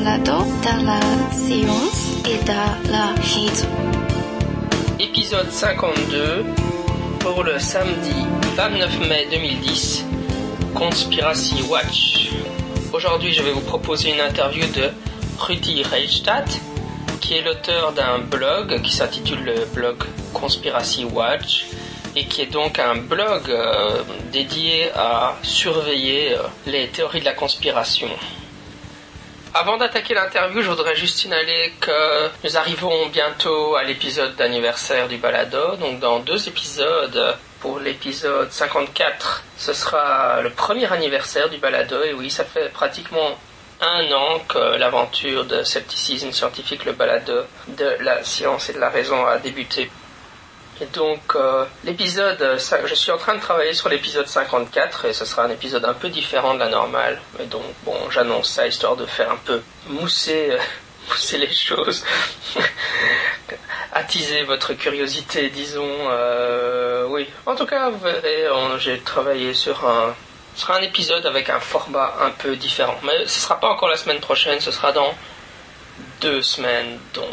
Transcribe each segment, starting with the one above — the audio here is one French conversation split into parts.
Dans la science et dans la raison. Épisode 52 pour le samedi 29 mai 2010, Conspiracy Watch. Aujourd'hui, je vais vous proposer une interview de Rudy Reichstadt, qui est l'auteur d'un blog qui s'intitule le blog Conspiracy Watch et qui est donc un blog euh, dédié à surveiller euh, les théories de la conspiration. Avant d'attaquer l'interview, je voudrais juste signaler que nous arrivons bientôt à l'épisode d'anniversaire du balado. Donc dans deux épisodes, pour l'épisode 54, ce sera le premier anniversaire du balado. Et oui, ça fait pratiquement un an que l'aventure de scepticisme scientifique, le balado de la science et de la raison a débuté. Et donc euh, l'épisode, euh, je suis en train de travailler sur l'épisode 54 et ce sera un épisode un peu différent de la normale. Mais donc bon, j'annonce ça histoire de faire un peu mousser, euh, mousser les choses, attiser votre curiosité, disons. oui, en tout cas, vous verrez, j'ai travaillé sur un, sera un épisode avec un format un peu différent. Mais ce sera pas encore la semaine prochaine, ce sera dans deux semaines donc.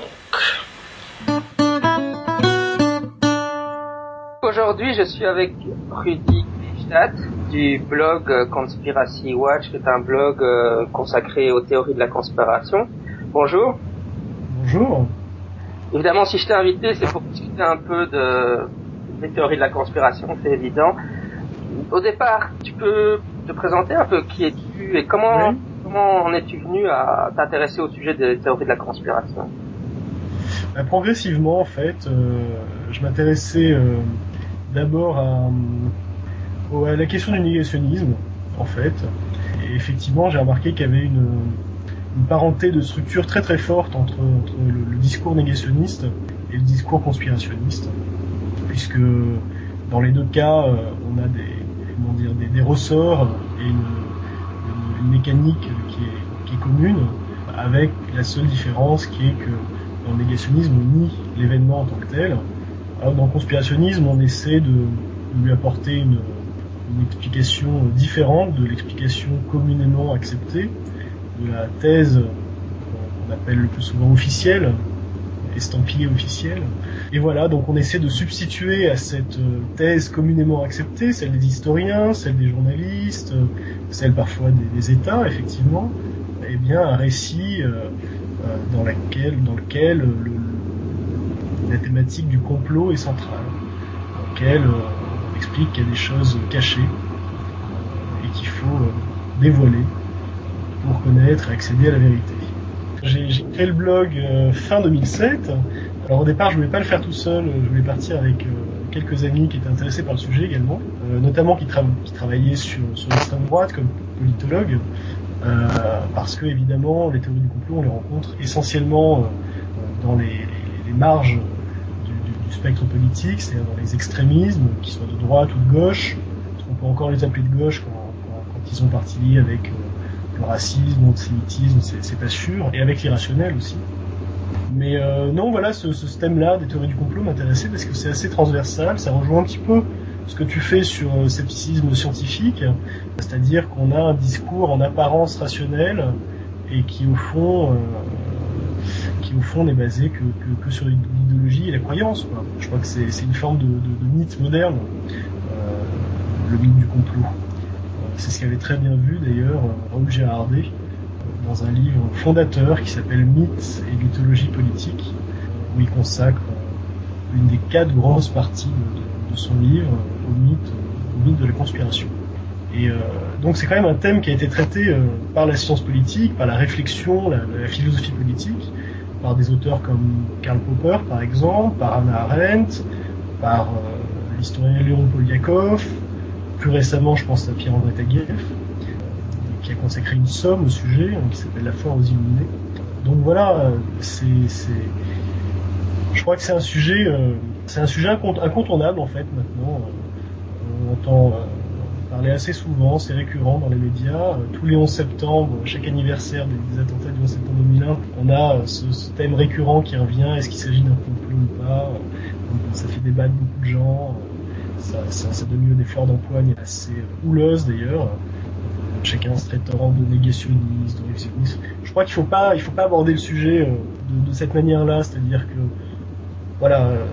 Aujourd'hui, je suis avec Rudy Stadt du blog Conspiracy Watch, qui est un blog euh, consacré aux théories de la conspiration. Bonjour. Bonjour. Évidemment, si je t'ai invité, c'est pour discuter un peu de, des théories de la conspiration, c'est évident. Au départ, tu peux te présenter un peu qui es-tu et comment, comment en es-tu venu à t'intéresser au sujet des théories de la conspiration? Bah, Progressivement, en fait, euh, je m'intéressais euh, d'abord à, la question du négationnisme, en fait. Et effectivement, j'ai remarqué qu'il y avait une, parenté de structure très très forte entre, le, discours négationniste et le discours conspirationniste, puisque dans les deux cas, euh, on a des, comment dire, des, ressorts et une, une, mécanique qui est, qui est commune, avec la seule différence qui est que dans le négationnisme, on nie l'événement en tant que tel, dans le conspirationnisme, on essaie de, lui apporter une, une, explication différente de l'explication communément acceptée, de la thèse qu'on appelle le plus souvent officielle, estampillée officielle. Et voilà, donc on essaie de substituer à cette thèse communément acceptée, celle des historiens, celle des journalistes, celle parfois des, États, effectivement, eh bien un récit euh, dans, laquelle, dans lequel le, la thématique du complot est centrale, dans laquelle euh, on explique qu'il y a des choses cachées euh, et qu'il faut euh, dévoiler pour connaître et accéder à la vérité. J'ai créé le blog fin 2007. Alors au départ, je voulais pas le faire tout seul, je voulais partir avec quelques amis qui étaient intéressés par le sujet également, notamment qui, tra qui travaillaient sur, sur l'extrême droite comme politologues, parce que évidemment les théories du complot on les rencontre essentiellement dans les marges du spectre politique, c'est-à-dire dans les extrémismes, qui soient de droite ou de gauche, qu'on peut encore les appeler de gauche quand, ils sont partis liés avec euh, le racisme, l'antisémitisme, c'est pas sûr, et avec l'irrationnel aussi. Mais euh, non, voilà, ce, ce thème-là des théories du complot m'intéressait parce que c'est assez transversal, ça rejoint un petit peu ce que tu fais sur le scepticisme scientifique, c'est-à-dire qu'on a un discours en apparence rationnel et qui au fond euh, qui au fond n'est basé que, que, que sur l'idéologie et la croyance. Je crois que c'est une forme de, mythe moderne, euh, le mythe du complot. Euh, c'est ce qu'avait très bien vu d'ailleurs Raoul Gérardet euh, dans un livre fondateur qui s'appelle Mythes et mythologie politique, où il consacre euh, une des quatre grosses parties de, son livre au mythe, au mythe de la conspiration. Et euh, donc c'est quand même un thème qui a été traité euh, par la science politique, par la réflexion, la, philosophie politique, par des auteurs comme Karl Popper par exemple, par Anna Arendt, par euh, l'historien Léon Poliakov, plus récemment je pense à Pierre-André Taguieff, qui a consacré une somme au sujet, hein, qui s'appelle La foi aux illuminés. Donc voilà, c'est, je crois que c'est un sujet, c'est un sujet incontournable en fait maintenant. on entend parler assez souvent, c'est récurrent dans les médias. Euh, tous les 11 septembre, chaque anniversaire des, attentats du 11 septembre 2001, on a euh, ce, thème récurrent qui revient. Est-ce qu'il s'agit d'un complot ou pas? Ça fait débattre beaucoup de gens. Ça, ça, ça donne des fleurs d'empoigne assez houleuses d'ailleurs. chacun se traitant de négationniste, de révisionniste. Je crois qu'il faut faut pas aborder le sujet euh, de, de cette manière-là, c'est-à-dire que voilà, euh,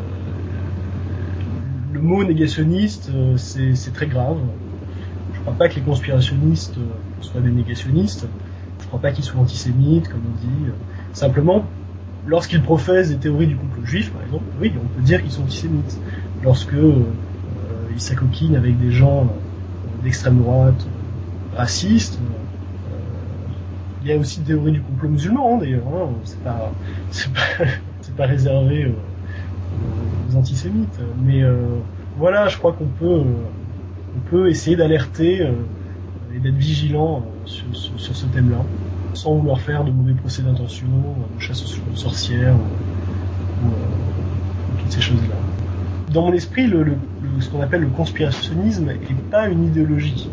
le mot négationniste, euh, c'est très grave. Je crois pas que les conspirationnistes soient des négationnistes. Je crois pas qu'ils soient antisémites, comme on dit. Simplement, lorsqu'ils professent des théories du complot juif, par exemple, oui, on peut dire qu'ils sont antisémites. Lorsque euh, ils s'acoquinent avec des gens d'extrême droite, racistes, il y a aussi des théories du complot musulman, hein, d'ailleurs. Hein. C'est pas, pas, réservé aux antisémites. Mais euh, voilà, je crois qu'on peut, euh, on peut essayer d'alerter euh, et d'être vigilant sur, sur, ce thème-là, sans vouloir faire de mauvais procès d'intention, de chasse aux sorcières, ou, toutes ces choses-là. Dans mon esprit, ce qu'on appelle le conspirationnisme n'est pas une idéologie.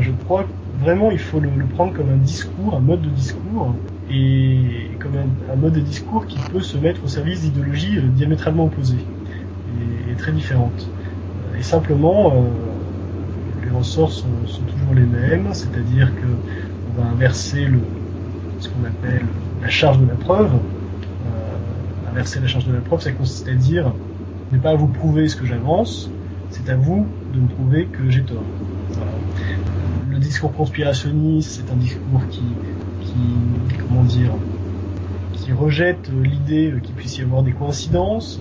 je crois vraiment il faut le, prendre comme un discours, un mode de discours, et comme un, mode de discours qui peut se mettre au service d'idéologies euh, diamétralement opposées et, très différentes. Euh, et simplement, euh, les ressorts sont, toujours les mêmes, c'est-à-dire que on va inverser ce qu'on appelle la charge de la preuve. inverser la charge de la preuve, ça consiste à dire n'est pas à vous prouver ce que j'avance, c'est à vous de me prouver que j'ai tort. Le discours conspirationniste, c'est un discours qui, comment dire, qui rejette l'idée qu'il puisse y avoir des coïncidences,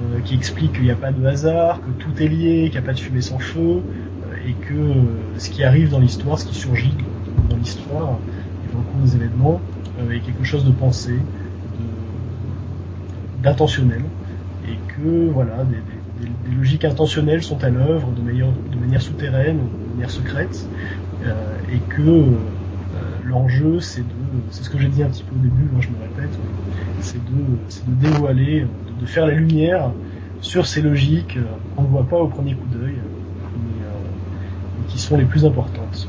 euh, qui explique qu'il n'y a pas de hasard, que tout est lié, qu'il n'y a pas de fumée sans feu, euh, et que euh, ce qui arrive dans l'histoire, ce qui surgit dans l'histoire, et dans le cours des événements, est quelque chose de pensé, d'intentionnel, et que voilà, des, logiques intentionnelles sont à l'œuvre de manière, souterraine, de manière secrète, et que l'enjeu, c'est de, c'est ce que j'ai dit un petit peu au début, moi je me répète, c'est de dévoiler, de, faire la lumière sur ces logiques euh, qu'on ne voit pas au premier coup d'œil, mais, euh, qui sont les plus importantes.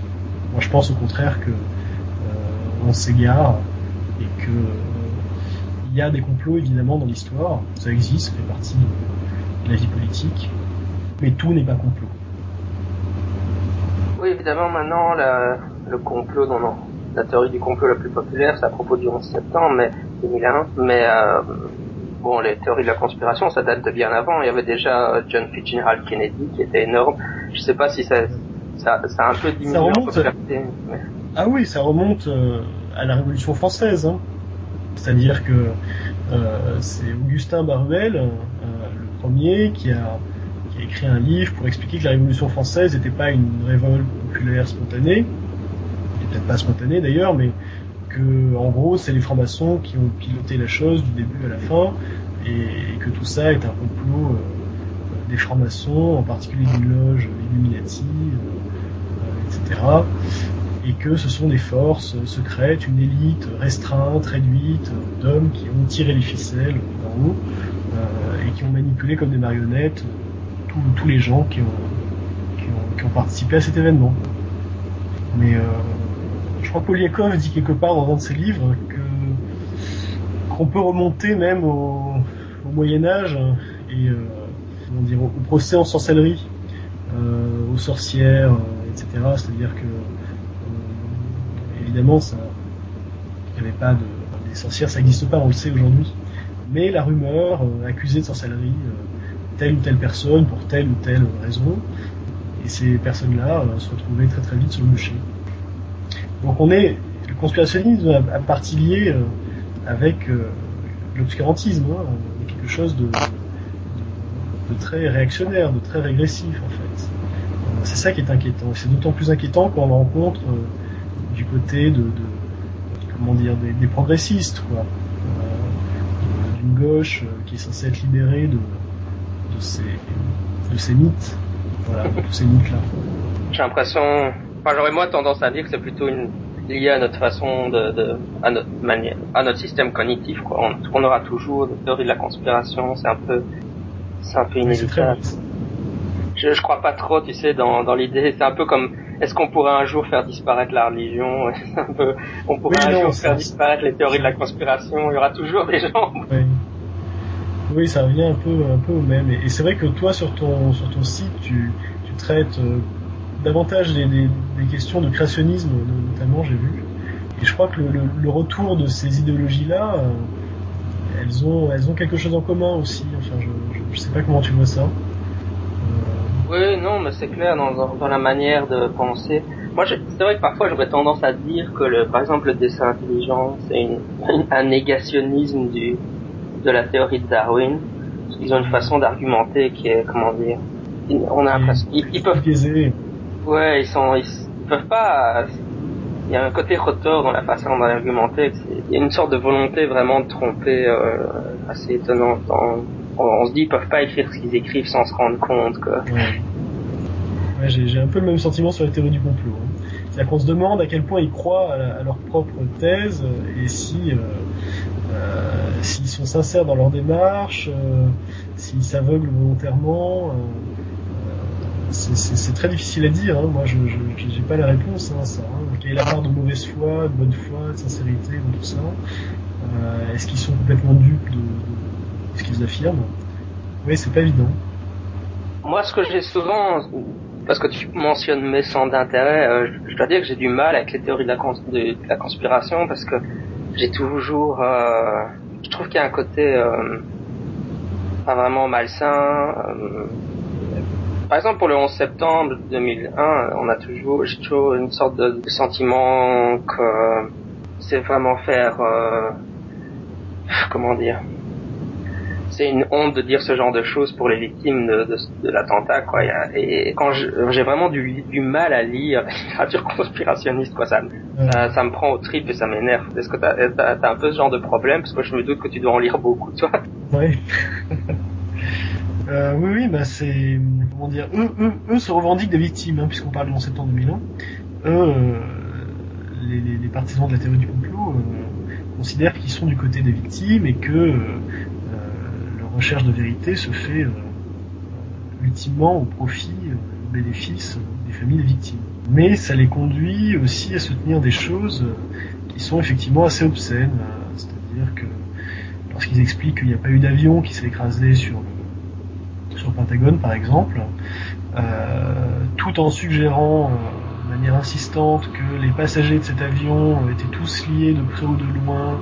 Moi je pense au contraire que euh, on s'égare et que il y a des complots évidemment dans l'histoire, ça existe, ça fait partie de la vie politique, mais tout n'est pas complot. Oui, évidemment, maintenant, le complot, non, non, la théorie du complot la plus populaire, c'est à propos du 11 septembre mais, 2001. Mais euh, bon, les théories de la conspiration, ça date de bien avant. Il y avait déjà John Fitzgerald Kennedy qui était énorme. Je sais pas si ça, ça, ça a un peu diminué en popularité. Ah oui, ça remonte euh, à la Révolution française. Hein. C'est-à-dire que euh, c'est Augustin Baruel, euh, le premier, qui a, qui a écrit un livre pour expliquer que la Révolution française n'était pas une révolte populaire spontanée, peut-être pas spontané d'ailleurs, mais que en gros c'est les francs-maçons qui ont piloté la chose du début à la fin, et, que tout ça est un complot euh, des francs-maçons, en particulier d'une loge Illuminati, euh, etc. Et que ce sont des forces secrètes, une élite restreinte, réduite, d'hommes qui ont tiré les ficelles d'en haut euh, et qui ont manipulé comme des marionnettes tous les gens qui ont, participé à cet événement. Mais euh, je crois que Poliakov dit quelque part dans un de ses livres qu'on peut remonter même au, Moyen Âge et euh, au, procès en sorcellerie, euh, aux sorcières, euh, etc. C'est-à-dire que évidemment il n'y avait pas de sorcières, ça n'existe pas, on le sait aujourd'hui. Mais la rumeur accusée de sorcellerie telle ou telle personne pour telle ou telle raison, et ces personnes-là se retrouvaient très très vite sur le bûcher. Donc on est, le conspirationnisme a, partie liée euh, avec euh, l'obscurantisme, hein, quelque chose de, de, très réactionnaire, de très régressif en fait. Euh, c'est ça qui est inquiétant. C'est d'autant plus inquiétant quand on rencontre du côté de, comment dire des, progressistes, quoi, d'une gauche qui est censée être libérée de, de ces de ces mythes, voilà, de tous ces mythes là. J'ai l'impression Enfin, j'aurais moi tendance à dire que c'est plutôt une, lié à notre façon de, de, à notre manière, à notre système cognitif, quoi. On, on aura toujours des théories de la conspiration, c'est un peu, c'est un peu inévitable. Je, je crois pas trop, tu sais, dans, dans l'idée. C'est un peu comme, est-ce qu'on pourrait un jour faire disparaître la religion? Un peu, on pourrait un jour faire disparaître les théories de la conspiration. Il y aura toujours des gens. Oui. Oui, ça revient un peu, un peu au même. Et, c'est vrai que toi, sur ton, sur ton site, tu, tu traites euh, davantage des, des, des, questions de créationnisme, notamment, j'ai vu. Et je crois que le, le, le retour de ces idéologies-là, euh, elles ont, elles ont quelque chose en commun aussi. Enfin, je, je, je sais pas comment tu vois ça. Oui, non, mais c'est clair dans, dans, la manière de penser. Moi, c'est vrai que parfois j'aurais tendance à dire que, le, par exemple, le dessin intelligent, c'est un négationnisme du, de la théorie de Darwin. Ils ont une façon d'argumenter qui est, comment dire, on a l'impression, ils, ils, peuvent, ouais, ils sont, ils, peuvent pas. Il y a un côté rotor dans la façon d'argumenter. Il y a une sorte de volonté vraiment de tromper euh, assez étonnante. On, se dit, ils peuvent pas écrire ce qu'ils écrivent sans se rendre compte que. Ouais. Ouais, j'ai un peu le même sentiment sur la théorie du complot. Hein. C'est-à-dire qu'on se demande à quel point ils croient à, leur propre thèse et si euh, euh, s'ils sont sincères dans leur démarche, euh, s'ils s'aveuglent volontairement. Euh, c'est très difficile à dire. Hein. Moi, je n'ai pas la réponse hein, ça. Hein. Quelle est la part de mauvaise foi, de bonne foi, de sincérité dans tout ça Est-ce qu'ils sont complètement dupes de, de, ce qu'ils affirment? Oui, c'est pas évident. Moi, ce que j'ai souvent, parce que tu mentionnes mes centres d'intérêt, euh, je dois dire que j'ai du mal avec les théories de la, conspiration parce que j'ai toujours, euh, je trouve qu'il y a un côté euh, pas vraiment malsain. Par exemple, pour le 11 septembre 2001, on a toujours, j'ai toujours une sorte de, sentiment que c'est vraiment faire, euh, comment dire, c'est une honte de dire ce genre de choses pour les victimes de, de, de l'attentat, quoi. Et quand j'ai vraiment du, du, mal à lire la littérature conspirationniste, quoi, ça, ça, ça, me prend au trip et ça m'énerve. Est-ce que t'as as, as, un peu ce genre de problème? Parce que je me doute que tu dois en lire beaucoup, toi. Oui. euh, oui, oui, bah c'est comment dire, eux, eux, eux se revendiquent des victimes, hein, puisqu'on parle de 11 septembre 2001. Eux, euh, les, les, les, partisans de la théorie du complot euh, considèrent qu'ils sont du côté des victimes et que euh, recherche de vérité se fait ultimement au profit, au bénéfice des familles des victimes. Mais ça les conduit aussi à soutenir des choses qui sont effectivement assez obscènes, c'est-à-dire que lorsqu'ils expliquent qu'il n'y a pas eu d'avion qui s'est écrasé sur sur Pentagone par exemple, euh, tout en suggérant euh, de manière insistante que les passagers de cet avion étaient tous liés de près ou de loin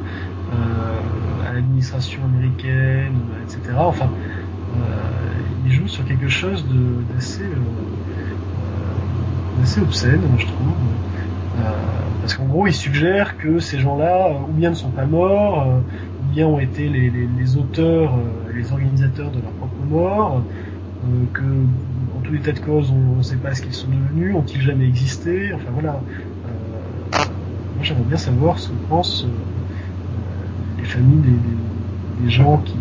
euh, à l'administration américaine, etc. Enfin, euh, il joue sur quelque chose d'assez euh, assez obscène, je trouve. parce qu'en gros, il suggère que ces gens-là, ou bien ne sont pas morts, ou bien ont été les auteurs, les organisateurs de leur propre mort, que en tout état de cause, on ne sait pas ce qu'ils sont devenus, ont-ils jamais existé, enfin voilà. moi, j'aimerais bien savoir ce que pensent les familles des, gens qui,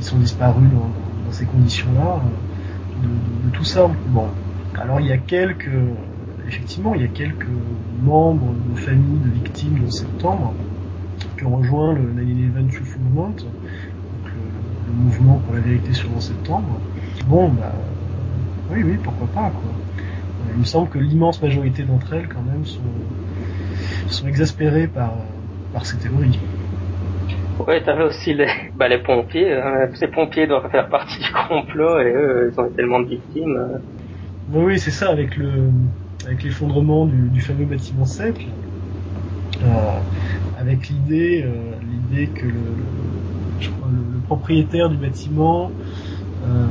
sont disparus dans, ces conditions-là, de, de, de, tout ça. Bon, alors il y a quelques, effectivement, il y a quelques membres de familles de victimes de septembre qui ont rejoint le 9-11 Truth Movement, le, mouvement pour la vérité sur le 11 septembre. Bon, bah, oui, oui, pourquoi pas, quoi. Il me semble que l'immense majorité d'entre elles, quand même, sont, sont exaspérées par, par ces théories. Oui, t'avais aussi les, bah, les pompiers. Hein. Ces pompiers doivent faire partie du complot et eux, ils ont tellement de victimes. Hein. Oui, oui, c'est ça, avec le, avec l'effondrement du, du, fameux bâtiment 7, euh, avec l'idée, euh, l'idée que le, le, je crois, le, propriétaire du bâtiment, euh,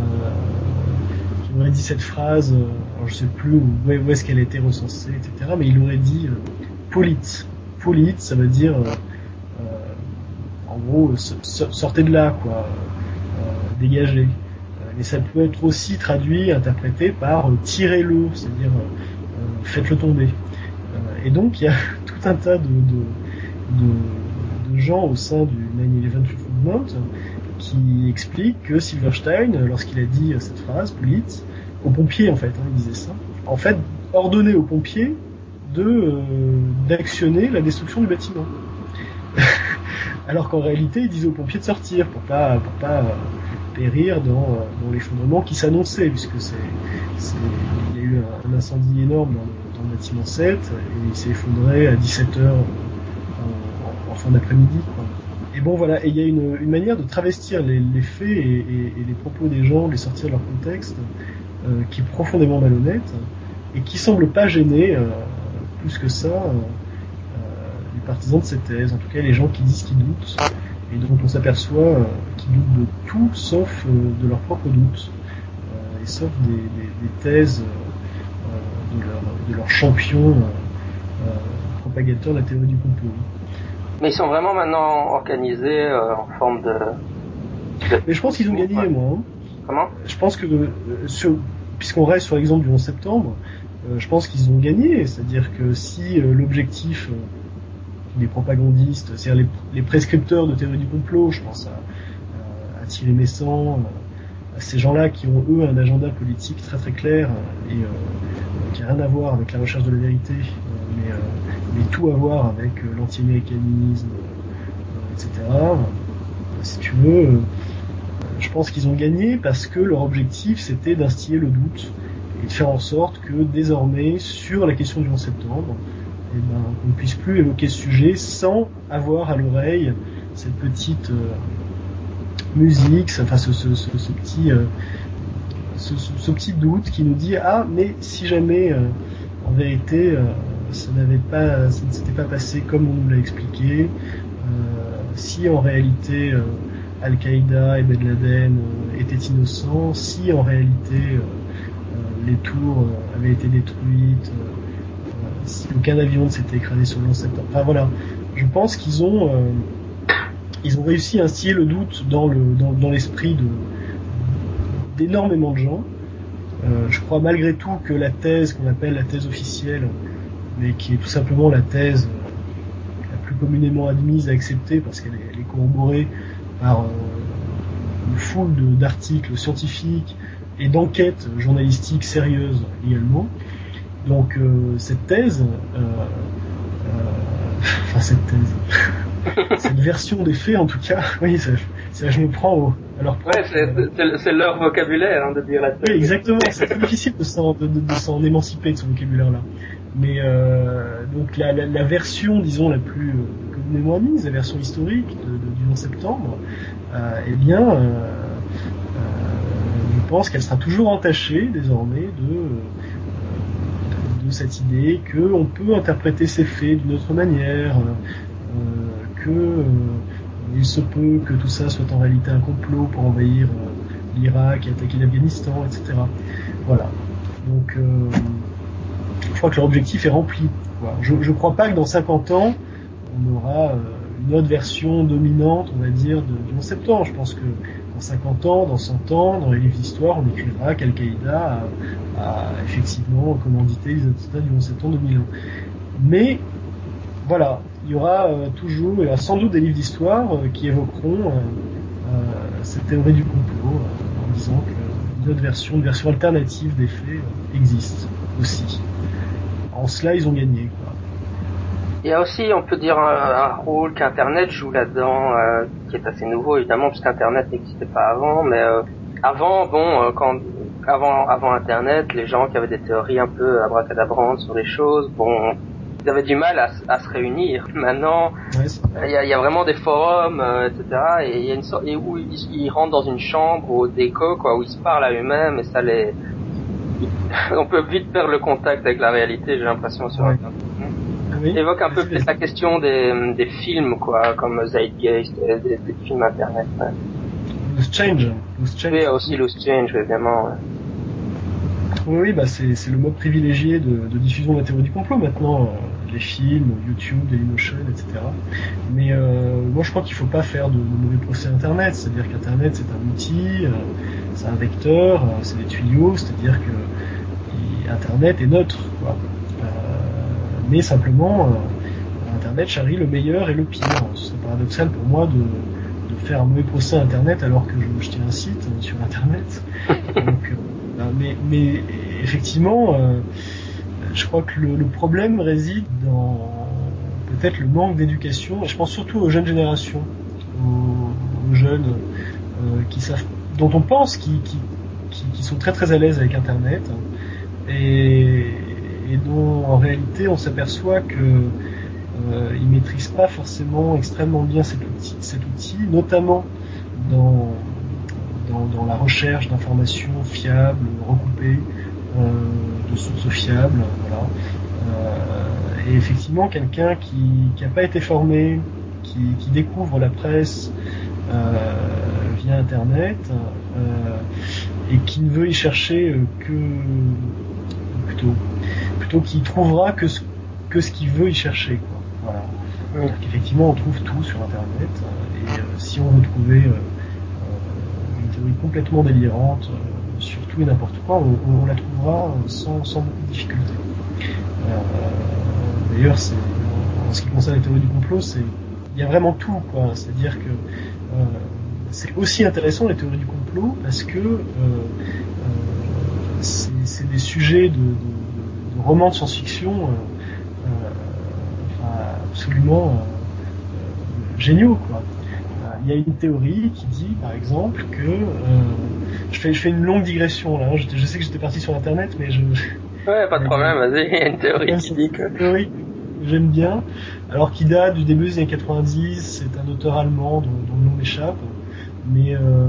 qui aurait dit cette phrase, euh, je sais plus où, est-ce qu'elle a été recensée, etc., mais il aurait dit euh, polite. Polite, ça veut dire en gros, sortez de là, quoi, dégagez. Mais ça peut être aussi traduit, interprété par euh, tirez-le, c'est-à-dire euh, faites-le tomber. et donc il y a tout un tas de, de, de, gens au sein du 9-11 Truth Movement qui expliquent que Silverstein, lorsqu'il a dit cette phrase, Politz, aux pompiers en fait, hein, il disait ça, en fait, ordonnait aux pompiers de d'actionner la destruction du bâtiment. Alors qu'en réalité il disait aux pompiers de sortir pour pas pour pas euh, périr dans, dans l'effondrement qui s'annonçait puisque c'est il y a eu un, incendie énorme dans le, dans le, bâtiment 7 et il s'est effondré à 17 heures en, en fin d'après-midi et bon voilà et il y a une, une manière de travestir les, les faits et, et, et, les propos des gens les sortir de leur contexte euh, qui est profondément malhonnête et qui semble pas gêner plus que ça les partisans de cette thèse, en tout cas les gens qui disent qu'ils doutent, et dont on s'aperçoit qu'ils doutent de tout sauf de leurs propres doutes, et sauf des, thèses de leur, de leur champion propagateur de la théorie du complot. Mais ils sont vraiment maintenant organisés euh, en forme de. Mais je pense qu'ils ont gagné, moi. Hein. Comment? Je pense que, euh, puisqu'on reste sur l'exemple du 11 septembre, euh, je pense qu'ils ont gagné. C'est-à-dire que si l'objectif des propagandistes, c'est-à-dire les, prescripteurs de théorie du complot, je pense à, à Thierry Messant, à ces gens-là qui ont eux un agenda politique très très clair et qui n'a rien à voir avec la recherche de la vérité, mais mais tout à voir avec euh, l'anti-américanisme, euh, etc. Si tu veux, euh, je pense qu'ils ont gagné parce que leur objectif c'était d'instiller le doute et de faire en sorte que désormais sur la question du 11 septembre, eh ben, on ne puisse plus évoquer ce sujet sans avoir à l'oreille cette petite musique, enfin ce, petit ce, petit doute qui nous dit ah mais si jamais en vérité ça n'avait pas, ça ne s'était pas passé comme on nous l'a expliqué. Euh, si en réalité euh, Al-Qaïda et Ben Laden euh, étaient innocents, si en réalité les tours avaient été détruites, si aucun avion ne s'était écrasé sur le 11 septembre. Enfin voilà, je pense qu'ils ont ils ont réussi à instiller le doute dans le dans, l'esprit d'énormément de gens. je crois malgré tout que la thèse qu'on appelle la thèse officielle mais qui est tout simplement la thèse la plus communément admise, acceptée, parce qu'elle est, corroborée par euh, une foule d'articles scientifiques et d'enquêtes journalistiques sérieuses également. Donc euh, cette thèse, euh, enfin cette thèse, cette version des faits en tout cas, oui, ça, je me prends au, alors ouais, c'est leur vocabulaire hein, de dire la thèse. Oui, exactement. C'est très difficile de s'en émanciper de ce vocabulaire-là. Mais euh, donc la, la, la, version, disons, la plus euh, communément admise, la version historique du 11 septembre, euh, eh bien, euh, euh, je pense qu'elle sera toujours entachée désormais de, de, de cette idée qu'on peut interpréter ces faits d'une autre manière, que il se peut que tout ça soit en réalité un complot pour envahir l'Irak et attaquer l'Afghanistan, etc. Voilà. Donc je crois que leur objectif est rempli. Je ne crois pas que dans 50 ans, on aura euh, une autre version dominante, on va dire, de, du 11 septembre. Je pense que dans 50 ans, dans 100 ans, dans les livres d'histoire, on écrira qu'Al-Qaïda a, effectivement commandité les attentats du 11 septembre 2001. Mais voilà, il y aura euh, toujours, il y aura sans doute des livres d'histoire euh, qui évoqueront cette théorie du complot en disant qu'une autre version, une version alternative des faits existe aussi en cela, ils ont gagné. Quoi. Il y a aussi, on peut dire, un, rôle qu'Internet joue là-dedans, euh, qui est assez nouveau évidemment, parce qu'Internet n'existait pas avant, mais euh, avant, bon, euh, quand avant avant Internet, les gens qui avaient des théories un peu abracadabrantes sur les choses, bon, ils avaient du mal à, se réunir. Maintenant, il y, a, y, a, vraiment des forums, etc. Et il y a une sorte, et où ils, rentrent dans une chambre au déco, quoi, où ils se parlent à eux-mêmes, et ça les on peut vite perdre le contact avec la réalité, j'ai l'impression sur ouais. Évoque un peu plus la question des, des films, quoi, comme Zeitgeist, des, des, films internet. Ouais. Loose Change. Loose Change. Oui, aussi Loose Change, évidemment. Oui, oui, bah c'est, c'est le mode privilégié de, de, diffusion de la théorie du complot maintenant. Euh, les films, YouTube, Dailymotion, etc. Mais euh, moi je crois qu'il faut pas faire de, mauvais procès Internet. C'est-à-dire qu'Internet c'est un outil, euh, c'est un vecteur, euh, c'est des tuyaux, c'est-à-dire que Internet est neutre. Quoi. Euh, mais simplement, euh, Internet charrie le meilleur et le pire. C'est paradoxal pour moi de, de, faire un mauvais procès Internet alors que je, je tiens un site sur Internet. Donc, euh, ben, mais, mais, effectivement, je crois que le, problème réside dans peut-être le manque d'éducation. Je pense surtout aux jeunes générations, aux, jeunes savent, dont on pense qui, qui, qui, sont très très à l'aise avec Internet, et, et dont en réalité on s'aperçoit que euh, ils maîtrisent pas forcément extrêmement bien cet outil, notamment dans la recherche d'informations fiables, recoupées, euh, de sources fiables, voilà. et effectivement, quelqu'un qui n'a pas été formé, qui, qui, découvre la presse via Internet et qui ne veut y chercher que plutôt plutôt qui trouvera que ce que ce qu'il veut y chercher. Quoi. Voilà. Donc, effectivement, on trouve tout sur Internet. Euh, et euh, si on veut trouver euh, une théorie complètement délirante sur tout et n'importe quoi, on, la trouvera sans, sans beaucoup de difficulté. D'ailleurs, c'est en ce qui concerne les théories du complot, il y a vraiment tout, quoi. C'est-à-dire que c'est aussi intéressant les théories du complot parce que euh, euh, c'est des sujets de, de, de romans de science-fiction absolument euh, géniaux. Quoi. Euh, il y a une théorie qui dit, par exemple, que euh, je fais, je fais une longue digression là. Hein. Je, je sais que j'étais parti sur Internet, mais je. Ouais, pas de problème. Vas-y, il y a une théorie qui dit que. Théorie j'aime bien, alors qui date du début des années 90. C'est un auteur allemand dont, dont le nom m'échappe, mais euh,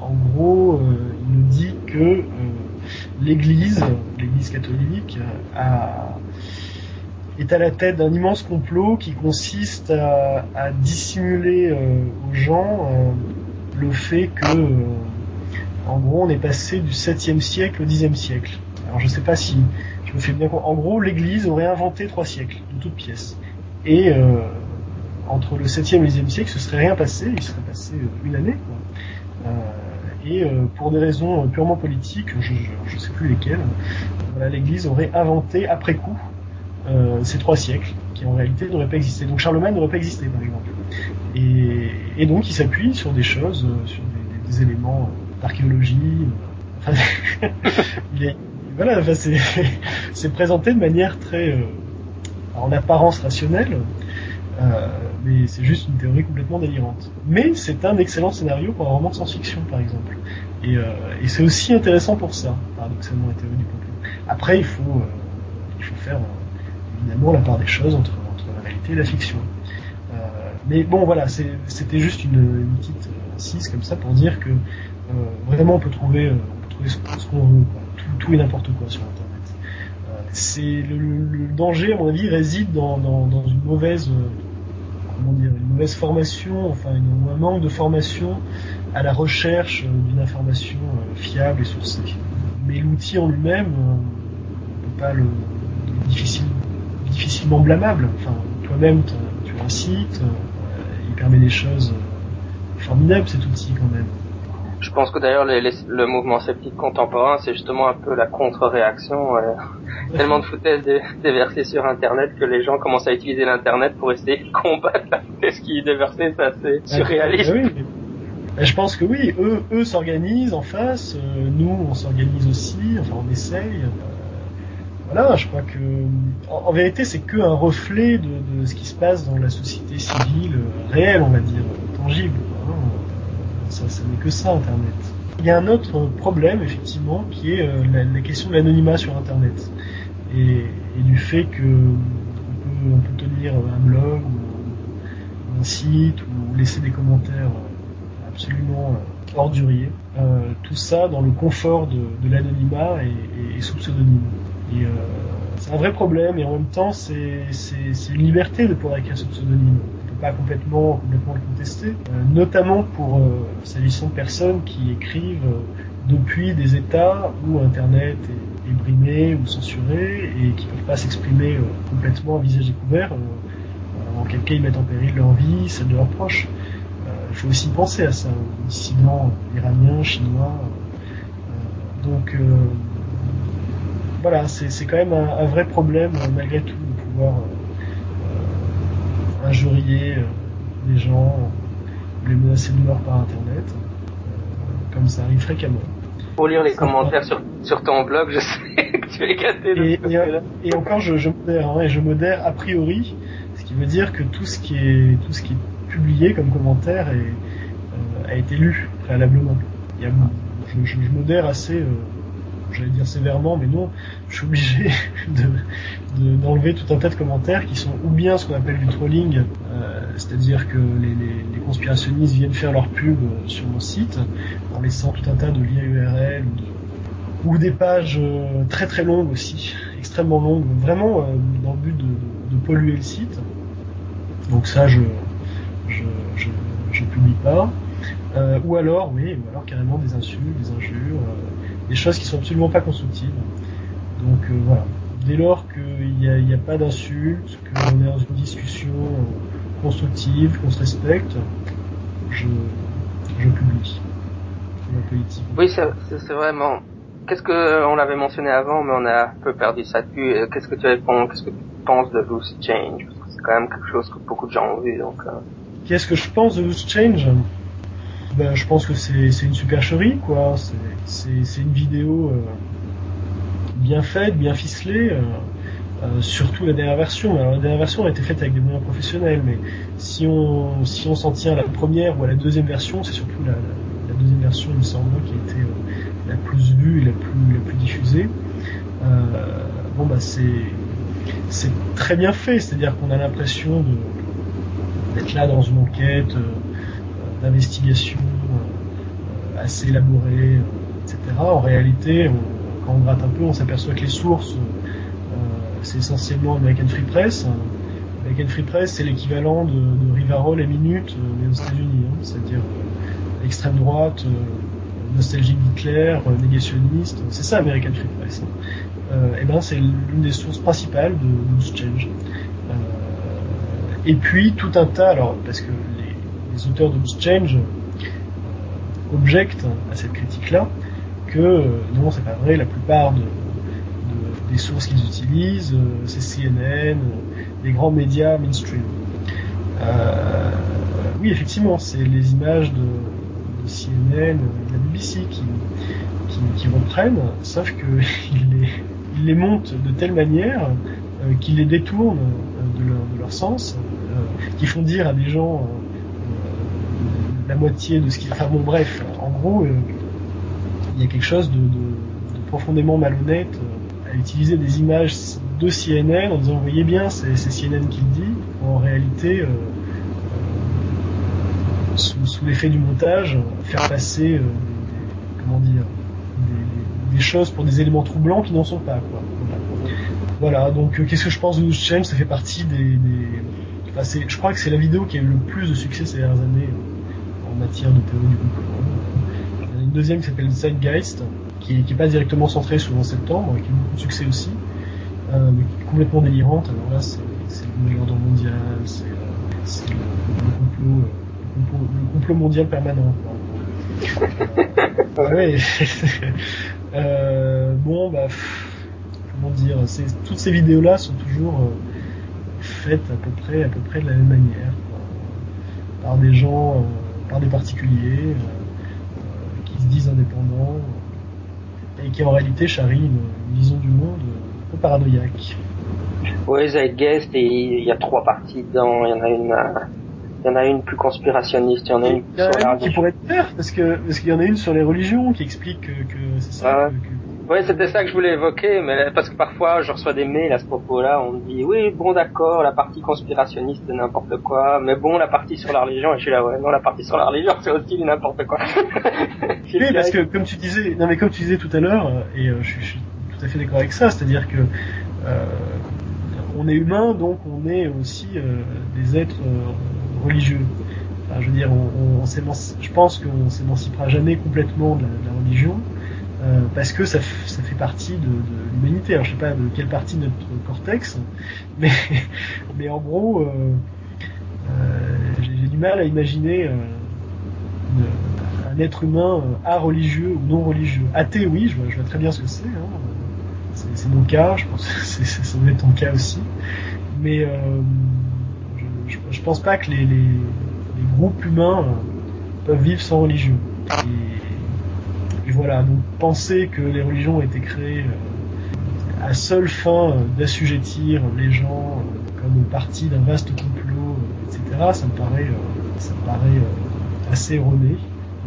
en gros, euh, il nous dit que euh, l'Église, l'Église catholique, a est à la tête d'un immense complot qui consiste à, à dissimuler aux gens le fait que, en gros, on est passé du 7e siècle au 10e siècle. Alors je sais pas si je me fais bien En gros, l'Église aurait inventé trois siècles de toutes pièces. Et entre le 7e et le 10e siècle, ce serait rien passé, il serait passé une année. Quoi. et pour des raisons purement politiques, je ne sais plus lesquelles, voilà, l'Église aurait inventé après coup euh, ces trois siècles, qui en réalité n'auraient pas existé. Donc Charlemagne n'aurait pas existé, par exemple. Et, et donc il s'appuie sur des choses, euh, sur des, des éléments d'archéologie. Enfin, voilà, enfin, c'est présenté de manière très, euh, en apparence rationnelle, euh, mais c'est juste une théorie complètement délirante. Mais c'est un excellent scénario pour un roman de science-fiction, par exemple. Et, euh, c'est aussi intéressant pour ça, paradoxalement, la théorie du complot. Après, il faut, il faut faire évidemment la part des choses entre, la réalité et la fiction. Euh, mais bon, voilà, c'était juste une, petite euh, incise comme ça pour dire que euh, vraiment on peut trouver, on peut trouver ce, qu'on veut, quoi. Tout, et n'importe quoi sur Internet. c'est le, danger, à mon avis, réside dans, une mauvaise formation, enfin une, un manque de formation à la recherche d'une information fiable et sourcée. Mais l'outil en lui-même, on peut pas le difficile difficilement blâmable. Enfin, toi-même, tu as euh, il permet des choses euh, formidables cet outil quand même. Je pense que d'ailleurs le mouvement sceptique contemporain, c'est justement un peu la contre-réaction. Euh, tellement de foutaises déversées sur Internet que les gens commencent à utiliser l'Internet pour essayer de combattre la foutaise qui est déversée, c'est assez ah, surréaliste. je pense que oui, eux, eux s'organisent en face, nous on s'organise aussi, enfin on essaye voilà, je crois que en, vérité c'est que un reflet de, de, ce qui se passe dans la société civile euh, réelle, on va dire, tangible. Hein. Ça, ça n'est que ça Internet. Il y a un autre problème effectivement qui est euh, la, question de l'anonymat sur Internet et, du fait que on peut, tenir un blog ou un site ou laisser des commentaires absolument orduriers. Euh, tout ça dans le confort de, l'anonymat et, sous pseudonyme. Et euh, c'est un vrai problème et en même temps c'est une liberté de pouvoir écrire ce pseudonyme. Pas complètement, complètement le contester, euh, notamment pour euh, s'agissant de personnes qui écrivent euh, depuis des États où Internet est, brimé ou censuré et qui peuvent pas s'exprimer complètement à visage découvert, en quel cas ils mettent en péril leur vie, celle de leurs proches. Il faut aussi penser à ça, aux dissidents iraniens, chinois. donc voilà, c'est quand même un, un, vrai problème malgré tout de pouvoir injurier euh, les gens, les menacer de mort par internet, euh, comme ça arrive fréquemment. Pour lire les commentaires sur, sur ton blog, je sais que tu es gâté de et, et, et, encore, je, je modère, hein, et je modère a priori, ce qui veut dire que tout ce qui est, tout ce qui est publié comme commentaire est, a été lu préalablement. Il y a, je, je, je modère assez j'allais dire sévèrement, mais non, je suis obligé d'enlever de, tout un tas de commentaires qui sont ou bien ce qu'on appelle du trolling, euh, c'est-à-dire que les, conspirationnistes viennent faire leur pub sur mon site en laissant tout un tas de liens URL ou des pages très très longues aussi, extrêmement longues, vraiment dans le but de, de, polluer le site. Donc ça, je je, je, je publie pas. ou alors, oui, ou alors carrément des insultes, des injures, des choses qui sont absolument pas constructives. Donc voilà, dès lors qu'il n'y a, a, pas d'insultes, qu'on est dans une discussion constructive, qu'on se respecte, je, je publie. Oui, c'est vraiment. Qu'est-ce que on l'avait mentionné avant, mais on a un peu perdu ça dessus. Euh, qu'est-ce que tu réponds Qu'est-ce que tu penses de Loose Change? Parce que c'est quand même quelque chose que beaucoup de gens ont vu. Donc. Euh. Qu'est-ce que je pense de Loose Change? Ben, je pense que c'est une supercherie, quoi. C'est une vidéo euh, bien faite, bien ficelée. Euh, surtout la dernière version. Alors la dernière version a été faite avec des moyens professionnels, mais si on si on s'en tient à la première ou à la deuxième version, c'est surtout la, la, deuxième version, il me semble, qui a été euh, la plus vue et la plus la plus diffusée. Euh, bon bah c'est très bien fait, c'est-à-dire qu'on a l'impression d'être là dans une enquête euh, d'investigation assez élaborée, etc. En réalité, quand on gratte un peu, on s'aperçoit que les sources c'est essentiellement American Free Press. American Free Press, c'est l'équivalent de, de Rivarol et Minute, euh, mais aux États-Unis, hein. c'est-à-dire euh, extrême droite, euh, nostalgique d'Hitler, négationniste. C'est ça American Free Press. Hein. et ben c'est l'une des sources principales de Loose Change. et puis tout un tas, alors parce que les, auteurs de Change objectent à cette critique-là que non, c'est pas vrai, la plupart de des sources qu'ils utilisent, euh, c'est CNN, les grands médias mainstream. Euh, oui, effectivement, c'est les images de, de, CNN, de la BBC qui, reprennent, sauf qu'ils les, les montent de telle manière euh, qu'ils les détournent euh, de leur, de leur sens, euh, qui font dire à des gens la moitié de ce qu'ils... Enfin bon, bref, en gros, il y a quelque chose de, profondément malhonnête utiliser des images de CNN en disant vous voyez bien c'est CNN qui le dit. En réalité euh, euh, sous, l'effet du montage faire passer euh, comment dire des, choses pour des éléments troublants qui n'en sont pas voilà, donc qu'est-ce que je pense de News Change ça fait partie des, Enfin, je crois que c'est la vidéo qui a eu le plus de succès ces dernières années matière de théorie du complot. Il y a une deuxième qui s'appelle Zeitgeist, qui n'est pas directement centrée sur le septembre, qui a eu beaucoup de succès aussi, euh, mais qui est complètement délirante. Alors là, c'est le ordre mondial, c'est euh, le, complot, euh, le, complot, mondial permanent. ouais. euh, bon, bah, comment dire, toutes ces vidéos-là sont toujours euh, faites à peu près, à peu près de la même manière, par des gens, par des particuliers qui se disent indépendants et qui en réalité charrie une, vision du monde un peu paranoïaque. Oui, Zeitgeist, et il y a trois parties dedans. Il y en a une, il y en a une plus conspirationniste, il y en a une sur la qui pourrait être parce que parce qu'il y en a une sur les religions qui explique que, que c'est ça. que, oui, c'était ça que je voulais évoquer, mais parce que parfois je reçois des mails à ce propos-là, on me dit oui, bon d'accord, la partie conspirationniste n'importe quoi, mais bon la partie sur la religion, et je suis là ouais, non la partie sur la religion c'est aussi n'importe quoi. oui, parce que comme tu disais, non mais comme tu disais tout à l'heure, et euh, je, suis tout à fait d'accord avec ça, c'est-à-dire que euh, on est humain, donc on est aussi euh, des êtres religieux. Je veux dire, on, je pense qu'on s'émancipera jamais complètement de la religion. Euh, parce que ça, ça, fait partie de, de l'humanité. Alors je sais pas de quelle partie de notre cortex, mais, mais en gros, euh, euh, j'ai du mal à imaginer un être humain à religieux ou non religieux. Athée, oui, je vois, je vois très bien ce que c'est. Hein. C'est mon cas, je pense que ça doit être ton cas aussi. Mais je, je, pense pas que les, les, les groupes humains peuvent vivre sans religion. Et, et voilà, donc penser que les religions ont été créées euh, à seule fin euh, d'assujettir les gens euh, comme partie d'un vaste complot, etc., ça me paraît, ça me paraît assez erroné,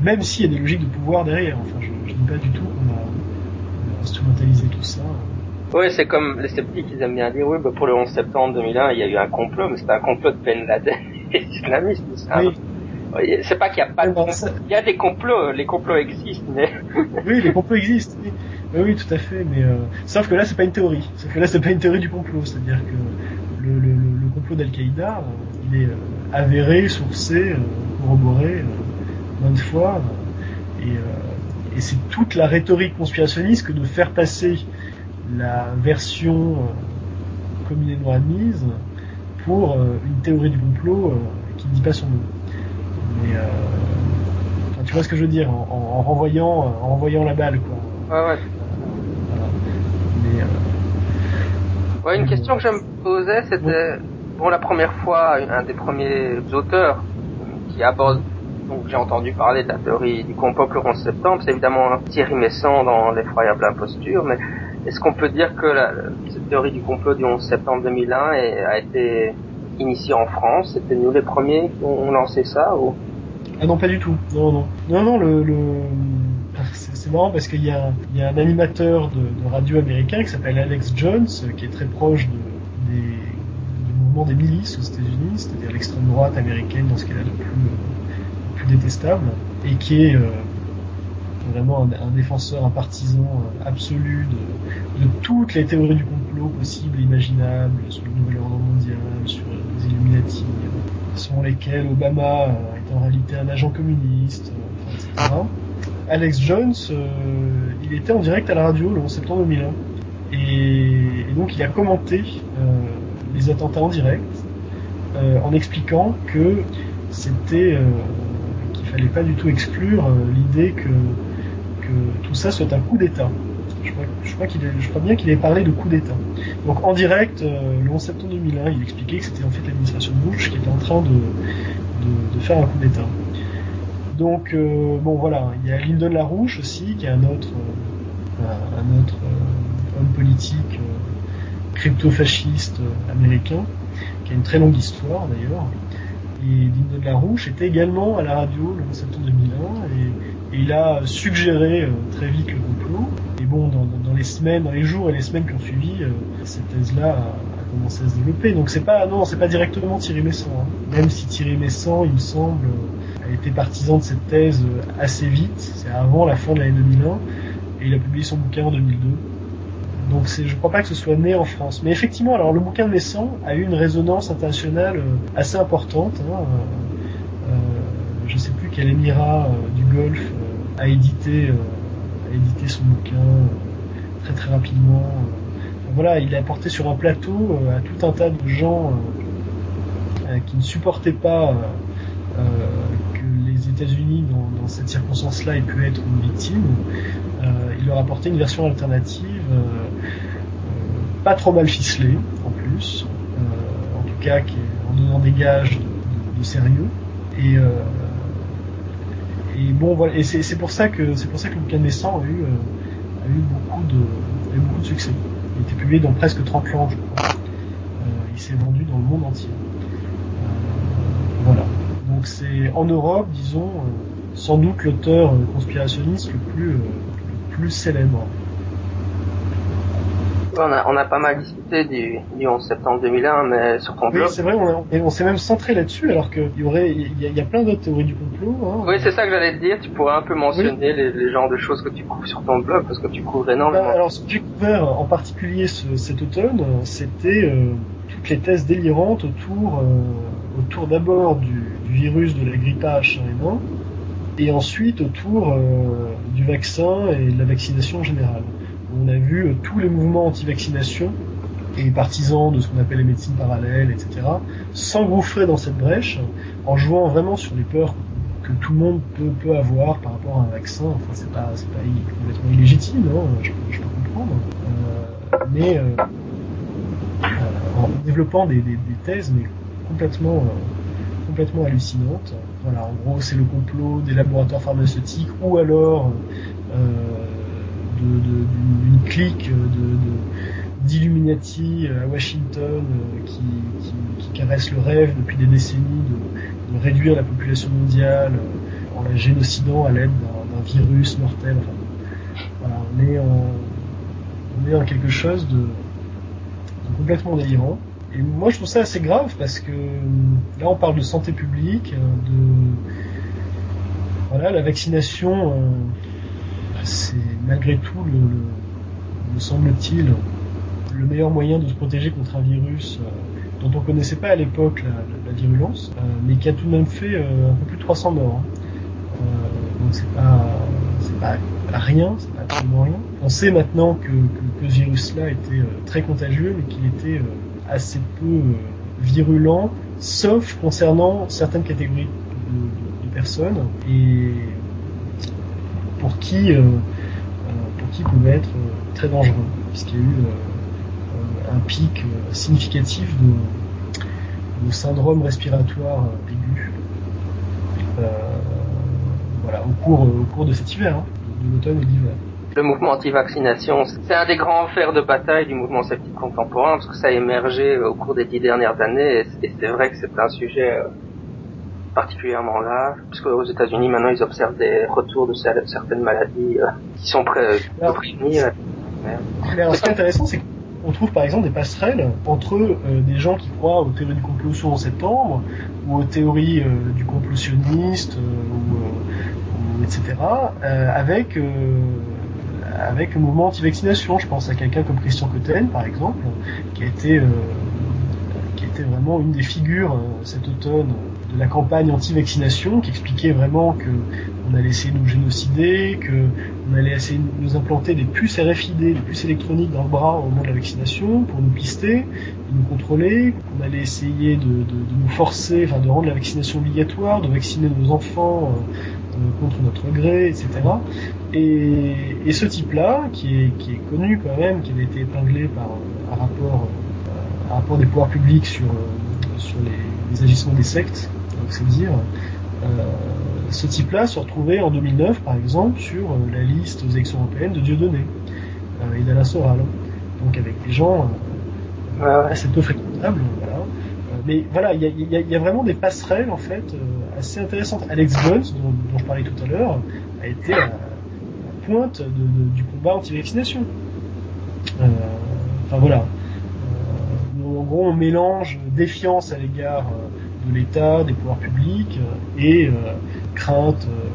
même s'il y a des logiques de pouvoir derrière. Enfin, je, je dis pas du tout qu'on a, instrumentalisé tout ça. Oui, c'est comme les sceptiques, ils aiment bien dire, oui, bah pour le 11 septembre 2001, il y a eu un complot, mais c'était un complot de Ben Laden et islamistes. Oui. C'est pas qu'il y a pas de il y a des complots, les complots existent, mais oui, les complots existent. Oui. oui, tout à fait, mais euh, sauf que là c'est pas une théorie. Sauf que là c'est pas une théorie du complot, c'est-à-dire que le, le, le complot d'Al-Qaïda, euh, il est euh, avéré, sourcé, corroboré maintes fois, et, et c'est toute la rhétorique conspirationniste que de faire passer la version communément admise pour une théorie du complot qui ne dit pas son nom. Mais euh, tu vois ce que je veux dire en, en, renvoyant, en renvoyant la balle, quoi. Ouais, ouais. Mais, euh, ouais, une question que je me posais, c'était bon. la première fois, un des premiers auteurs qui aborde donc j'ai entendu parler de la théorie du complot le 11 septembre, c'est évidemment Thierry Messon dans l'effroyable imposture, mais est-ce qu'on peut dire que la, cette théorie du complot du 11 septembre 2001 a été initiée en France C'était nous les premiers qui ont lancé ça ou? Ah non, pas du tout. Non, non. Non, non, le... le... C'est marrant parce qu'il y, a, un animateur de, radio américain qui s'appelle Alex Jones, qui est très proche du mouvement des milices aux États-Unis, c'est-à-dire l'extrême droite américaine dans ce qu'elle a de plus, le plus détestable, et qui est euh, vraiment un, défenseur, un partisan euh, absolu de, de, toutes les théories du complot possibles et imaginables sur le nouvel ordre mondial, lesquels Obama euh, est en réalité un agent communiste, euh, etc. Alex Jones, euh, il était en direct à la radio le 11 septembre 2001. Et, donc il a commenté les attentats en direct en expliquant que c'était qu'il fallait pas du tout exclure l'idée que tout ça soit un coup d'État. Je crois, bien qu'il avait parlé de coup d'État. Donc en direct, euh, le 11 septembre 2001, il expliquait que c'était en fait l'administration Bush qui était en train de, faire un coup d'État. Donc euh, bon voilà, il y a Lyndon LaRouche aussi, qui est un autre, euh, homme politique crypto-fasciste américain, qui a une très longue histoire d'ailleurs. Et Lyndon LaRouche était également à la radio le 11 septembre 2001 et il a suggéré très vite le complot. Dans, les semaines, dans les jours et les semaines qui ont suivi, euh, cette thèse-là a, commencé à se développer. Donc c'est pas, non, c'est pas directement Thierry Messon. Hein. Même si Thierry Messon, il me semble, a été partisan de cette thèse euh, assez vite. C'est avant la fin de l'année 2001. Et il a publié son bouquin en 2002. Donc je crois pas que ce soit né en France. Mais effectivement, alors le bouquin de Messon a eu une résonance internationale assez importante. Hein. Euh, je sais plus quel émirat du Golfe a édité, euh, a édité son bouquin euh, très très rapidement. voilà, il a porté sur un plateau euh, à tout un tas de gens qui ne supportaient pas que les États-Unis, dans, cette circonstance-là, aient pu être une victime. il leur a apporté une version alternative, pas trop mal ficelée en plus, en tout cas en donnant des gages de, de sérieux. Et et bon voilà, et c'est pour ça que c'est pour ça que le bouquin a eu, euh, a eu beaucoup de beaucoup de succès. Il a été publié dans presque 30 langues, je crois. Euh, il s'est vendu dans le monde entier. Euh, voilà. Donc c'est en Europe, disons, sans doute l'auteur conspirationniste le plus le plus célèbre on a, pas mal discuté du, 11 septembre 2001, mais sur ton blog. Oui, c'est vrai, on, s'est même centré là-dessus, alors qu'il y aurait, il y, a, plein d'autres théories du complot. Hein. Oui, c'est ça que j'allais te dire. Tu pourrais un peu mentionner les, genres de choses que tu couvres sur ton blog, parce que tu couvres énormément. Bah, alors, ce que j'ai couvert en particulier cet automne, c'était euh, toutes les thèses délirantes autour, euh, autour d'abord du, virus de la grippe H1N1, et ensuite autour euh, du vaccin et de la vaccination générale on a vu euh, tous les mouvements anti-vaccination et partisans de ce qu'on appelle les médecines parallèles, etc., s'engouffrer dans cette brèche en jouant vraiment sur les peurs que tout le monde peut, avoir par rapport à un vaccin. Enfin, c'est pas, c'est pas complètement illégitime, hein, je, peux comprendre. Euh, mais euh, en développant des, des, thèses, mais complètement, complètement hallucinantes. Voilà, en gros, c'est le complot des laboratoires pharmaceutiques ou alors d'une clique d'Illuminati à Washington euh, qui, caresse le rêve depuis des décennies de, réduire la population mondiale euh, en la génocidant à l'aide d'un virus mortel. on est en, quelque chose de, complètement délirant. Et moi, je trouve ça assez grave parce que là, on parle de santé publique, de la vaccination, c'est malgré tout le, me semble-t-il le meilleur moyen de se protéger contre un virus dont on connaissait pas à l'époque la, virulence, mais qui a tout de même fait un peu plus de 300 morts. Hein. donc c'est pas rien, c'est pas absolument rien. On sait maintenant que, ce virus-là était très contagieux, mais qu'il était assez peu euh, virulent, sauf concernant certaines catégories de, personnes pour qui, euh, euh, pour qui pouvait être très dangereux, puisqu'il y a eu un pic significatif de, syndrome respiratoire aigu. Voilà, au, cours, au cours de cet hiver, hein, de l'automne et de l'hiver le mouvement anti-vaccination, c'est un des grands fers de bataille du mouvement sceptique contemporain parce que ça a émergé au cours des dix dernières années et c'est vrai que c'est un sujet euh, particulièrement grave puisque aux États-Unis maintenant ils observent des retours de certaines maladies euh, qui sont pré prévenues. Alors, ce qui est intéressant, c'est qu'on trouve par exemple des passerelles entre euh, des gens qui croient aux théories du complot en septembre ou aux théories du complot sioniste ou, etc. avec avec le mouvement anti-vaccination. Je pense à quelqu'un comme Christian Cotten, par exemple, qui a été, euh, qui était vraiment une des figures euh, cet automne de la campagne anti-vaccination, qui expliquait vraiment que on allait essayer de nous génocider, que on allait essayer de nous implanter des puces RFID, des puces électroniques dans le bras au moment de la vaccination pour nous pister, nous contrôler, qu'on allait essayer de, nous forcer, enfin de rendre la vaccination obligatoire, de vacciner nos enfants euh, contre notre gré, etc. Et, ce type-là, qui est, connu quand même, qui avait été épinglé par un rapport, un rapport des pouvoirs publics sur, les agissements des sectes, c'est dire, euh, ce type-là se retrouvait en 2009, par exemple, sur euh, la liste aux élections européennes de Dieudonné euh, et d'Alain Soral. Donc avec des gens assez peu fréquentables. Voilà. mais voilà, il y a, y a, vraiment des passerelles en fait assez intéressantes. Alex Jones, dont, je parlais tout à l'heure, a été à, pointe de, du combat anti-vaccination. enfin voilà. en gros, on mélange défiance à l'égard de l'État, des pouvoirs publics, euh, et euh, crainte, euh,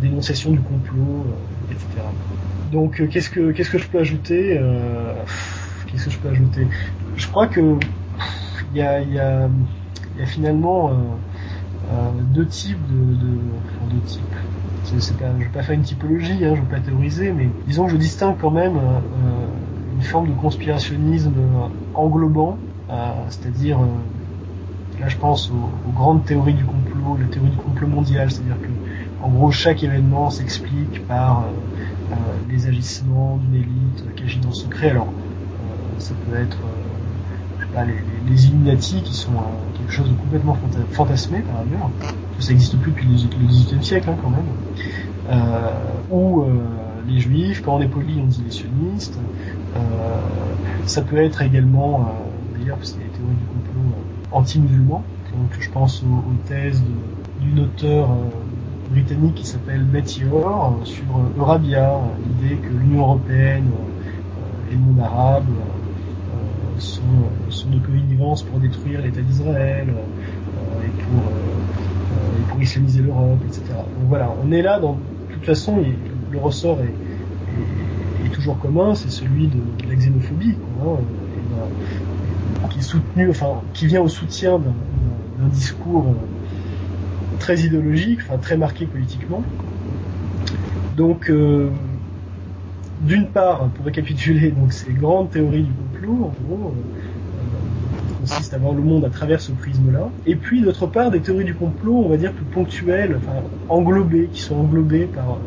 dénonciation du complot, etc. Donc qu'est-ce que qu'est-ce que je peux ajouter Qu'est-ce que je peux ajouter? Je crois que il y a, y, a, y a, finalement deux types de, de enfin, deux types. Pas, je vais pas faire une typologie, hein, je vais pas théoriser, mais disons que je distingue quand même une forme de conspirationnisme englobant, c'est-à-dire Là, je pense aux, grandes théories du complot, la théorie du complot mondial, c'est-à-dire que, en gros, chaque événement s'explique par euh, euh, les agissements d'une élite qui agit dans le secret. Alors, euh, ça peut être, je sais pas, les, les, Illuminati qui sont quelque chose de complètement fantasmé par ailleurs. Ça n'existe plus depuis le XVIIIe siècle, hein, quand même. ou les Juifs, quand on est poli, on dit les sionistes. ça peut être également, d'ailleurs, parce a des théories du complot anti-musulmans. Donc je pense aux, thèses d'une auteure euh, britannique qui s'appelle Betty euh, sur euh, Eurabia, l'idée que l'Union européenne et le monde arabe sont, sont de connivence pour détruire l'État d'Israël et pour, islamiser l'Europe, etc. Donc voilà, on est là dans de toute façon, le ressort est, toujours commun, c'est celui de, la xénophobie. Hein, qui soutenu, enfin, qui vient au soutien d'un discours euh, très idéologique, enfin très marqué politiquement. Donc, euh, d'une part, pour récapituler, donc ces grandes théories du complot, en gros, euh, consiste à voir le monde à travers ce prisme-là. Et puis, d'autre part, des théories du complot, on va dire plus ponctuelles, enfin englobées, qui sont englobées par,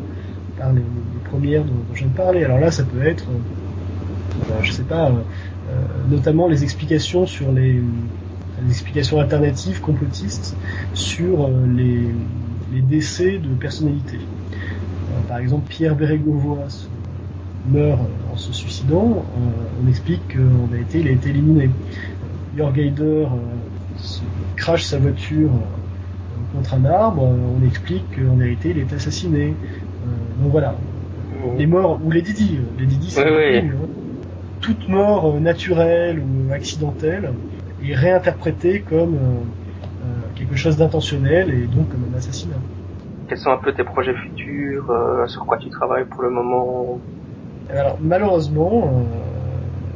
par les, premières dont, je viens de parler. Alors là, ça peut être, je sais pas euh, notamment les explications sur les, explications alternatives complotistes sur euh, les, les décès de personnalités. Euh, par exemple, Pierre Bérégovois meurt en se suicidant, on explique qu'en vérité il a été éliminé. Jörg Haider crache sa voiture contre un arbre, on explique qu'en vérité il est assassiné. donc voilà. Oh. Les morts, ou les Didi, les Didi c'est toute mort euh, naturelle ou accidentelle est réinterprété comme quelque chose d'intentionnel et donc comme un assassinat. Quels sont un peu tes projets futurs Sur quoi tu travailles pour le moment? Alors malheureusement,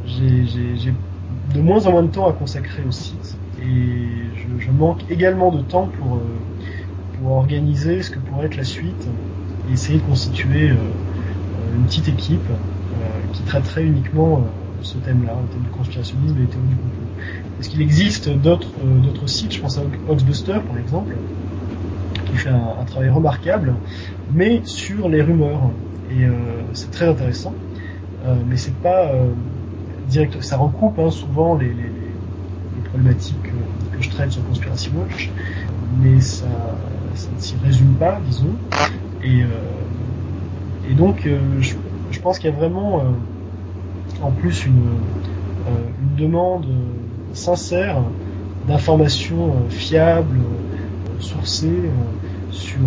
j'ai de moins en moins de temps à consacrer au site et je, manque également de temps pour, pour organiser ce que pourrait être la suite et essayer de constituer une petite équipe qui traiterait uniquement ce thème-là, le thème du conspirationnisme et des théories du complot. Est-ce qu'il existe d'autres d'autres sites, je pense à Oxbuster par exemple, qui fait un, travail remarquable, mais sur les rumeurs. Et euh, c'est très intéressant, euh, mais c'est pas euh, direct. Ça recoupe hein, souvent les, les, les, problématiques que je traite sur Conspiracy Watch, mais ça, ne s'y résume pas, disons. Et, et donc, je, je, pense qu'il y a vraiment en plus une, une demande sincère d'informations fiables, sourcées sur,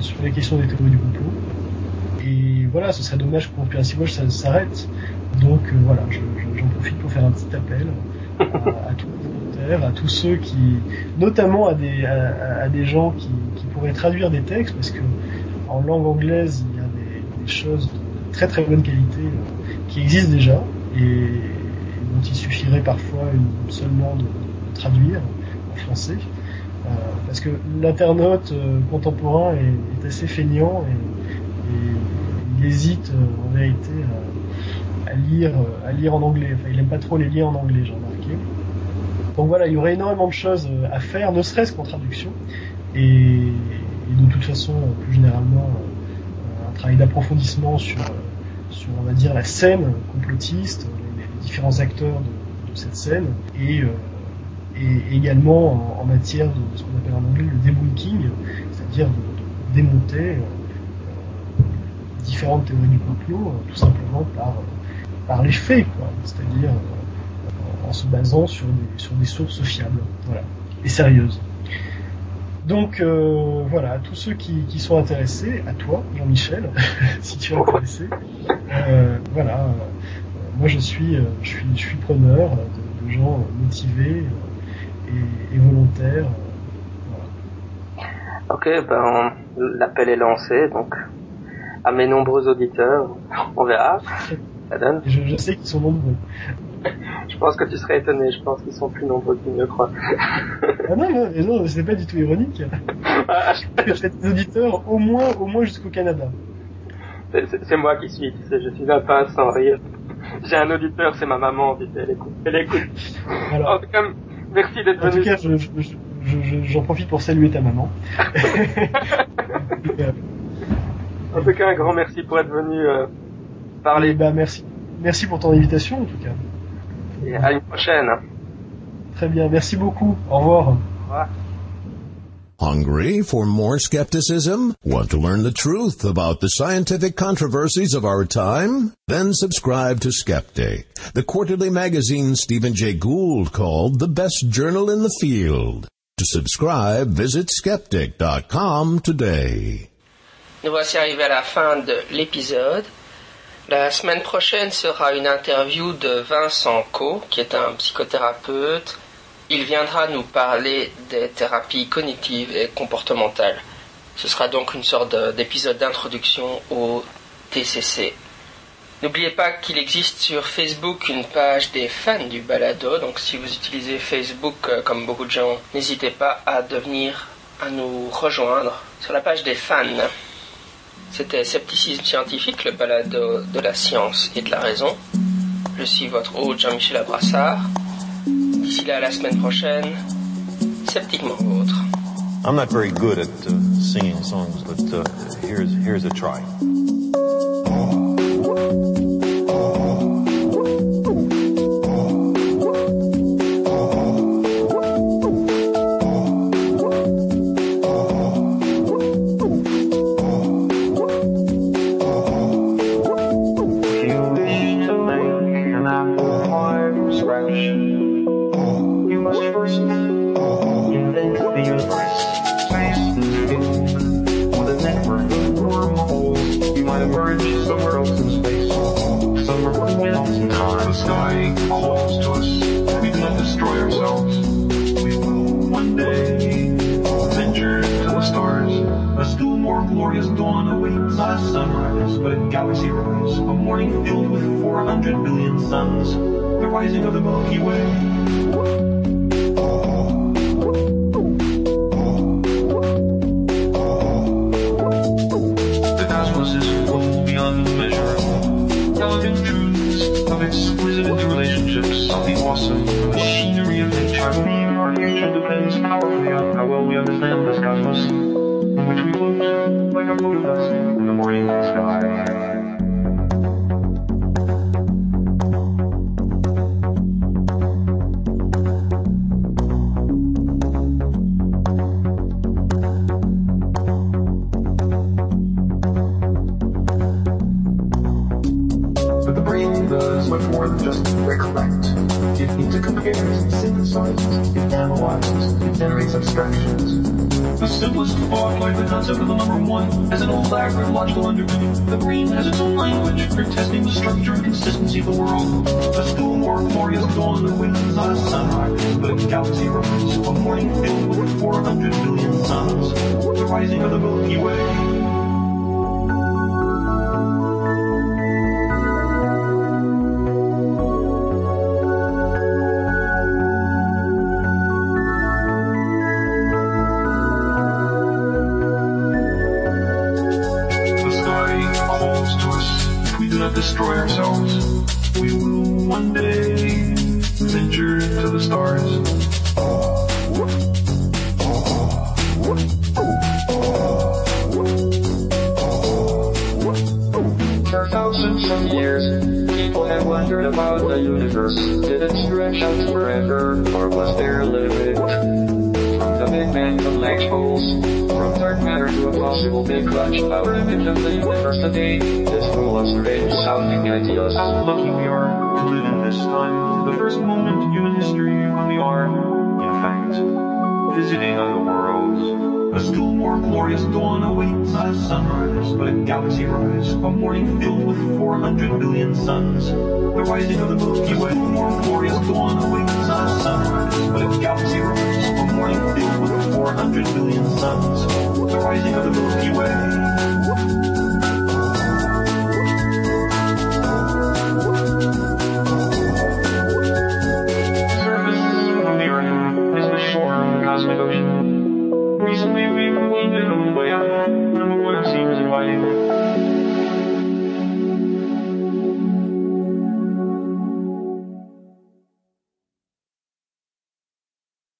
sur les questions des théories du complot. Et voilà, ce serait dommage que Conspiracy Watch s'arrête. Donc voilà, j'en profite pour faire un petit appel à, tous les à tous ceux qui, notamment à des, à, des gens qui, qui, pourraient traduire des textes, parce que en langue anglaise, il y a des, des choses très très bonne qualité qui existent déjà et, dont il suffirait parfois seulement de, traduire en français. Euh, parce que l'internaute euh, contemporain est, assez feignant et, il hésite euh, en vérité à, lire, à lire en anglais. Enfin, il aime pas trop les liens en anglais, j'ai remarqué. Donc voilà, il y aurait énormément de choses à faire, ne serait-ce qu'en traduction. Et, et, de toute façon, plus généralement, un travail d'approfondissement sur, sur, on va dire, la scène complotiste, différents acteurs de, cette scène et, euh, et également en, en, matière de ce qu'on appelle en anglais le debunking, c'est-à-dire de, démonter euh, différentes théories du complot euh, tout simplement par, par les faits, c'est-à-dire en se basant sur des, sur des sources fiables. Voilà, et sérieuses. Donc euh, voilà, à tous ceux qui, qui, sont intéressés, à toi Jean-Michel, si tu es intéressé, euh, voilà, moi je suis, euh, je suis, je suis preneur de, de gens motivés euh, et, et volontaires. Euh, voilà. Ok, ben l'appel est lancé, donc à mes nombreux auditeurs, on verra. Ça donne. Je, je sais qu'ils sont nombreux. je pense que tu serais étonné, je pense qu'ils sont plus nombreux qu'ils ne le croient. ah non, non, non c'est pas du tout ironique. J'ai des auditeurs au moins, au moins jusqu'au Canada. C'est moi qui suis, tu sais, je suis là pas sans rire. J'ai un auditeur, c'est ma maman, elle écoute. Elle écoute. Alors, en tout cas, merci d'être venu. En tout cas, j'en je, je, je, profite pour saluer ta maman. en tout cas, un grand merci pour être venu euh, parler. bah, merci. Merci pour ton invitation, en tout cas. Et à une prochaine. Très bien, merci beaucoup. Au revoir. Au revoir. Hungry for more skepticism? Want to learn the truth about the scientific controversies of our time? Then subscribe to Skeptic, the quarterly magazine Stephen Jay Gould called the best journal in the field. To subscribe, visit skeptic.com today. Nous voici arrivés à la fin de l'épisode. La semaine prochaine sera une interview de Vincent Co, qui est un psychothérapeute, Il viendra nous parler des thérapies cognitives et comportementales. Ce sera donc une sorte d'épisode d'introduction au TCC. N'oubliez pas qu'il existe sur Facebook une page des fans du balado, donc si vous utilisez Facebook euh, comme beaucoup de gens, n'hésitez pas à devenir, à nous rejoindre sur la page des fans. C'était Scepticisme scientifique, le balado de la science et de la raison. Je suis votre hôte Jean-Michel Abrassard. D'ici là, la semaine prochaine, sceptiquement vôtre. I'm not very good at uh, singing songs, but uh, here's here's a try. Suns. The rising of the Milky Way. Destroy ourselves, we will one day venture to the stars. For thousands of years, people have wondered about the universe. Did it stretch out forever, or was there a limit? From the Big Bang to black holes, to a possible big crunch, our image of the universe today is full of strange sounding ideas. How lucky we are to live in this time, the first moment in human history when we are, in fact, visiting other worlds. A still more glorious dawn awaits a sunrise, but a galaxy rise, a morning filled with 400 billion suns. The rising of the Milky Way, more glorious dawn awaits not a sunrise, but a galaxy rise, a morning filled with 400 billion suns. The rising of the Milky Way.